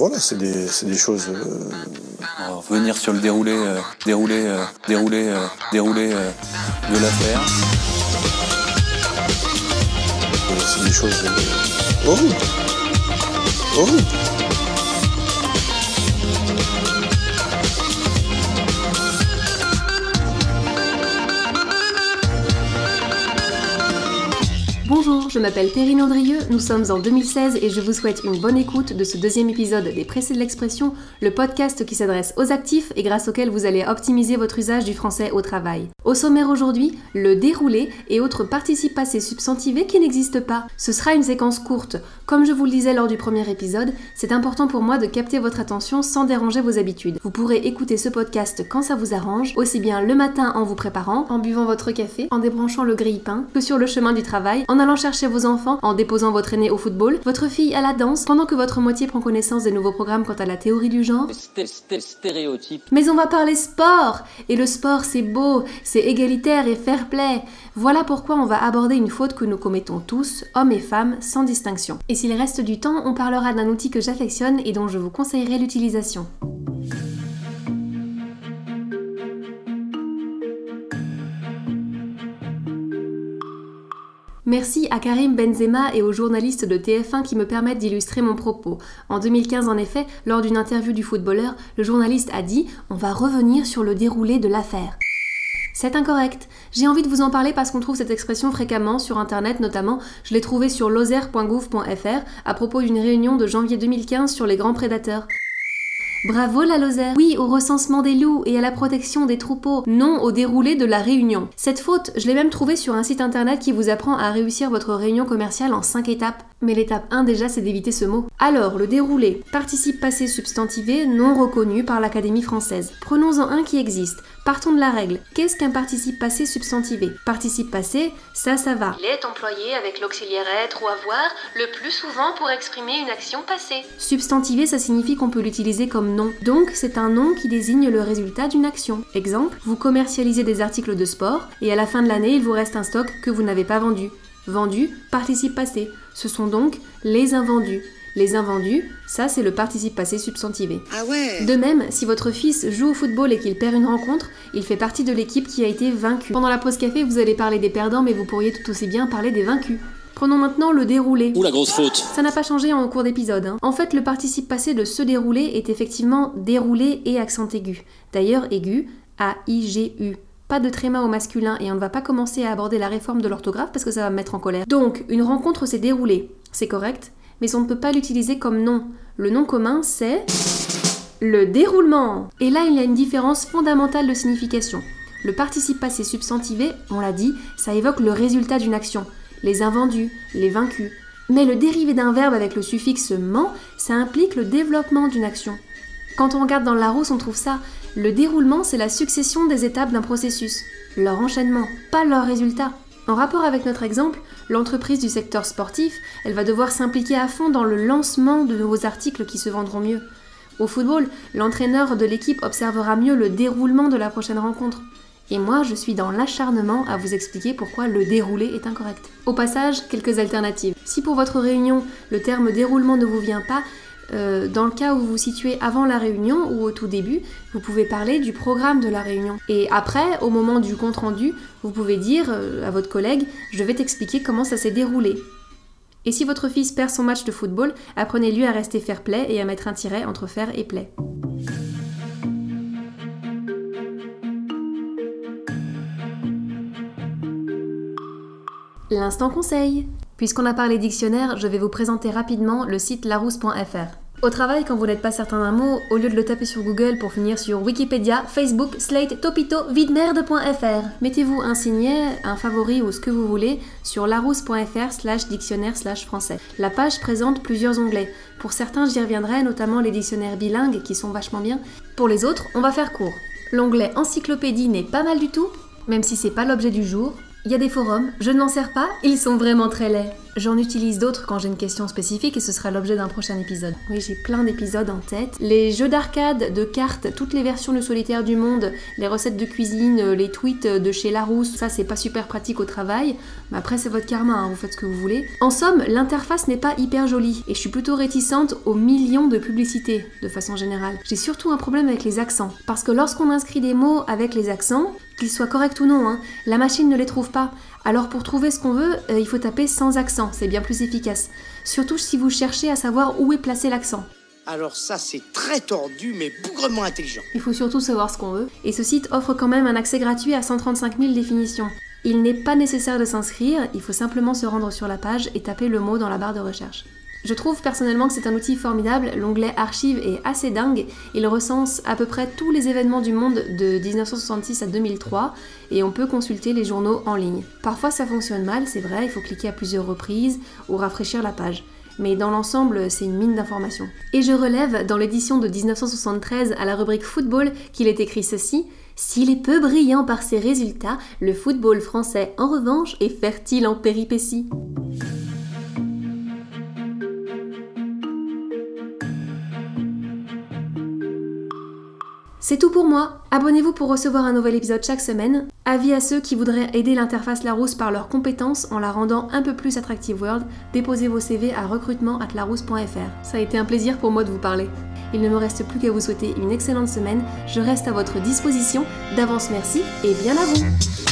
voilà, c'est des, des choses. euh, On va revenir sur le déroulé, euh, déroulé, euh, déroulé, déroulé de l'affaire. c'est des choses horribles. Horribles. Bonjour, je m'appelle Perrine Audrieux, nous sommes en 2016 et je vous souhaite une bonne écoute de ce deuxième épisode des Pressés de l'expression, le podcast qui s'adresse aux actifs et grâce auquel vous allez optimiser votre usage du français au travail. Au sommaire aujourd'hui, le déroulé et autres participes passés substantivés qui n'existent pas. Ce sera une séquence courte. Comme je vous le disais lors du premier épisode, c'est important pour moi de capter votre attention sans déranger vos habitudes. Vous pourrez écouter ce podcast quand ça vous arrange, aussi bien le matin en vous préparant, en buvant votre café, en débranchant le grille-pain, que sur le chemin du travail, allant chercher vos enfants, en déposant votre aîné au football, votre fille à la danse, pendant que votre moitié prend connaissance des nouveaux programmes quant à la théorie du genre. Sté- sté- stéréotype. Mais on va parler sport Et le sport, c'est beau, c'est égalitaire et fair play. Voilà pourquoi on va aborder une faute que nous commettons tous, hommes et femmes, sans distinction. Et s'il reste du temps, on parlera d'un outil que j'affectionne et dont je vous conseillerais l'utilisation. Merci à Karim Benzema et aux journalistes de TF1 qui me permettent d'illustrer mon propos. En 2015, en effet, lors d'une interview du footballeur, le journaliste a dit On va revenir sur le déroulé de l'affaire. C'est incorrect. J'ai envie de vous en parler parce qu'on trouve cette expression fréquemment sur internet notamment. Je l'ai trouvée sur lozère.gouv.fr à propos d'une réunion de janvier 2015 sur les grands prédateurs. Bravo la Lozère Oui, au recensement des loups et à la protection des troupeaux, non au déroulé de la réunion. Cette faute, je l'ai même trouvée sur un site internet qui vous apprend à réussir votre réunion commerciale en 5 étapes. Mais l'étape 1 déjà, c'est d'éviter ce mot. Alors, le déroulé. Participe passé substantivé non reconnu par l'Académie française. Prenons-en un qui existe. Partons de la règle. Qu'est-ce qu'un participe passé substantivé? Participe passé, ça, ça va. Il est employé avec l'auxiliaire être ou avoir, le plus souvent pour exprimer une action passée. Substantivé, ça signifie qu'on peut l'utiliser comme nom. Donc, c'est un nom qui désigne le résultat d'une action. Exemple, vous commercialisez des articles de sport et à la fin de l'année, il vous reste un stock que vous n'avez pas vendu. Vendu, participe passé. Ce sont donc les invendus. Les invendus, ça c'est le participe passé substantivé. Ah ouais De même, si votre fils joue au football et qu'il perd une rencontre, il fait partie de l'équipe qui a été vaincue. Pendant la pause café, vous allez parler des perdants, mais vous pourriez tout aussi bien parler des vaincus. Prenons maintenant le déroulé. Ou la grosse faute. Ça n'a pas changé en cours d'épisode. hein. En fait, le participe passé de se dérouler est effectivement déroulé et accent aigu. D'ailleurs, aigu, A-I-G-U. Pas de tréma au masculin et on ne va pas commencer à aborder la réforme de l'orthographe parce que ça va me mettre en colère. Donc, une rencontre s'est déroulée. C'est correct, mais on ne peut pas l'utiliser comme nom. Le nom commun, c'est le déroulement. Et là, il y a une différence fondamentale de signification. Le participe passé substantivé, on l'a dit, ça évoque le résultat d'une action. Les invendus, les vaincus. Mais le dérivé d'un verbe avec le suffixe ment, ça implique le développement d'une action. Quand on regarde dans le Larousse, on trouve ça. Le déroulement, c'est la succession des étapes d'un processus. Leur enchaînement, pas leur résultat. En rapport avec notre exemple, l'entreprise du secteur sportif, elle va devoir s'impliquer à fond dans le lancement de nouveaux articles qui se vendront mieux. Au football, l'entraîneur de l'équipe observera mieux le déroulement de la prochaine rencontre. Et moi, je suis dans l'acharnement à vous expliquer pourquoi le déroulé est incorrect. Au passage, quelques alternatives. Si pour votre réunion, le terme déroulement ne vous vient pas, euh, dans le cas où vous vous situez avant la réunion ou au tout début, vous pouvez parler du programme de la réunion. Et après, au moment du compte-rendu, vous pouvez dire euh, à votre collègue Je vais t'expliquer comment ça s'est déroulé. Et si votre fils perd son match de football, apprenez-lui à rester fair play et à mettre un tiret entre fair et play. L'instant conseil. Puisqu'on a parlé dictionnaire, je vais vous présenter rapidement le site larousse.fr. Au travail, quand vous n'êtes pas certain d'un mot, au lieu de le taper sur Google pour finir sur Wikipédia, Facebook, Slate, Topito, videmerde.fr, mettez-vous un signet, un favori ou ce que vous voulez sur larousse.fr slash dictionnaire slash français. La page présente plusieurs onglets. Pour certains, j'y reviendrai, notamment les dictionnaires bilingues qui sont vachement bien. Pour les autres, on va faire court. L'onglet encyclopédie n'est pas mal du tout, même si c'est pas l'objet du jour. Il y a des forums, je ne m'en sers pas, ils sont vraiment très laids. J'en utilise d'autres quand j'ai une question spécifique et ce sera l'objet d'un prochain épisode. Oui, j'ai plein d'épisodes en tête. Les jeux d'arcade, de cartes, toutes les versions de solitaire du monde, les recettes de cuisine, les tweets de chez Larousse, ça c'est pas super pratique au travail, mais après c'est votre karma, hein, vous faites ce que vous voulez. En somme, l'interface n'est pas hyper jolie et je suis plutôt réticente aux millions de publicités de façon générale. J'ai surtout un problème avec les accents, parce que lorsqu'on inscrit des mots avec les accents, qu'ils soient corrects ou non, hein, la machine ne les trouve pas. Alors pour trouver ce qu'on veut, euh, il faut taper sans accent, c'est bien plus efficace. Surtout si vous cherchez à savoir où est placé l'accent. Alors ça, c'est très tordu, mais bougrement intelligent. Il faut surtout savoir ce qu'on veut. Et ce site offre quand même un accès gratuit à 135 000 définitions. Il n'est pas nécessaire de s'inscrire, il faut simplement se rendre sur la page et taper le mot dans la barre de recherche. Je trouve personnellement que c'est un outil formidable, l'onglet archive est assez dingue, il recense à peu près tous les événements du monde de 1966 à 2003 et on peut consulter les journaux en ligne. Parfois ça fonctionne mal, c'est vrai, il faut cliquer à plusieurs reprises ou rafraîchir la page. Mais dans l'ensemble, c'est une mine d'informations. Et je relève dans l'édition de 1973 à la rubrique football qu'il est écrit ceci s'il est peu brillant par ses résultats, le football français en revanche est fertile en péripéties. C'est tout pour moi. Abonnez-vous pour recevoir un nouvel épisode chaque semaine. Avis à ceux qui voudraient aider l'interface Larousse par leurs compétences en la rendant un peu plus attractive World, déposez vos CV à recrutement@larousse.fr. Ça a été un plaisir pour moi de vous parler. Il ne me reste plus qu'à vous souhaiter une excellente semaine. Je reste à votre disposition. D'avance merci et bien à vous.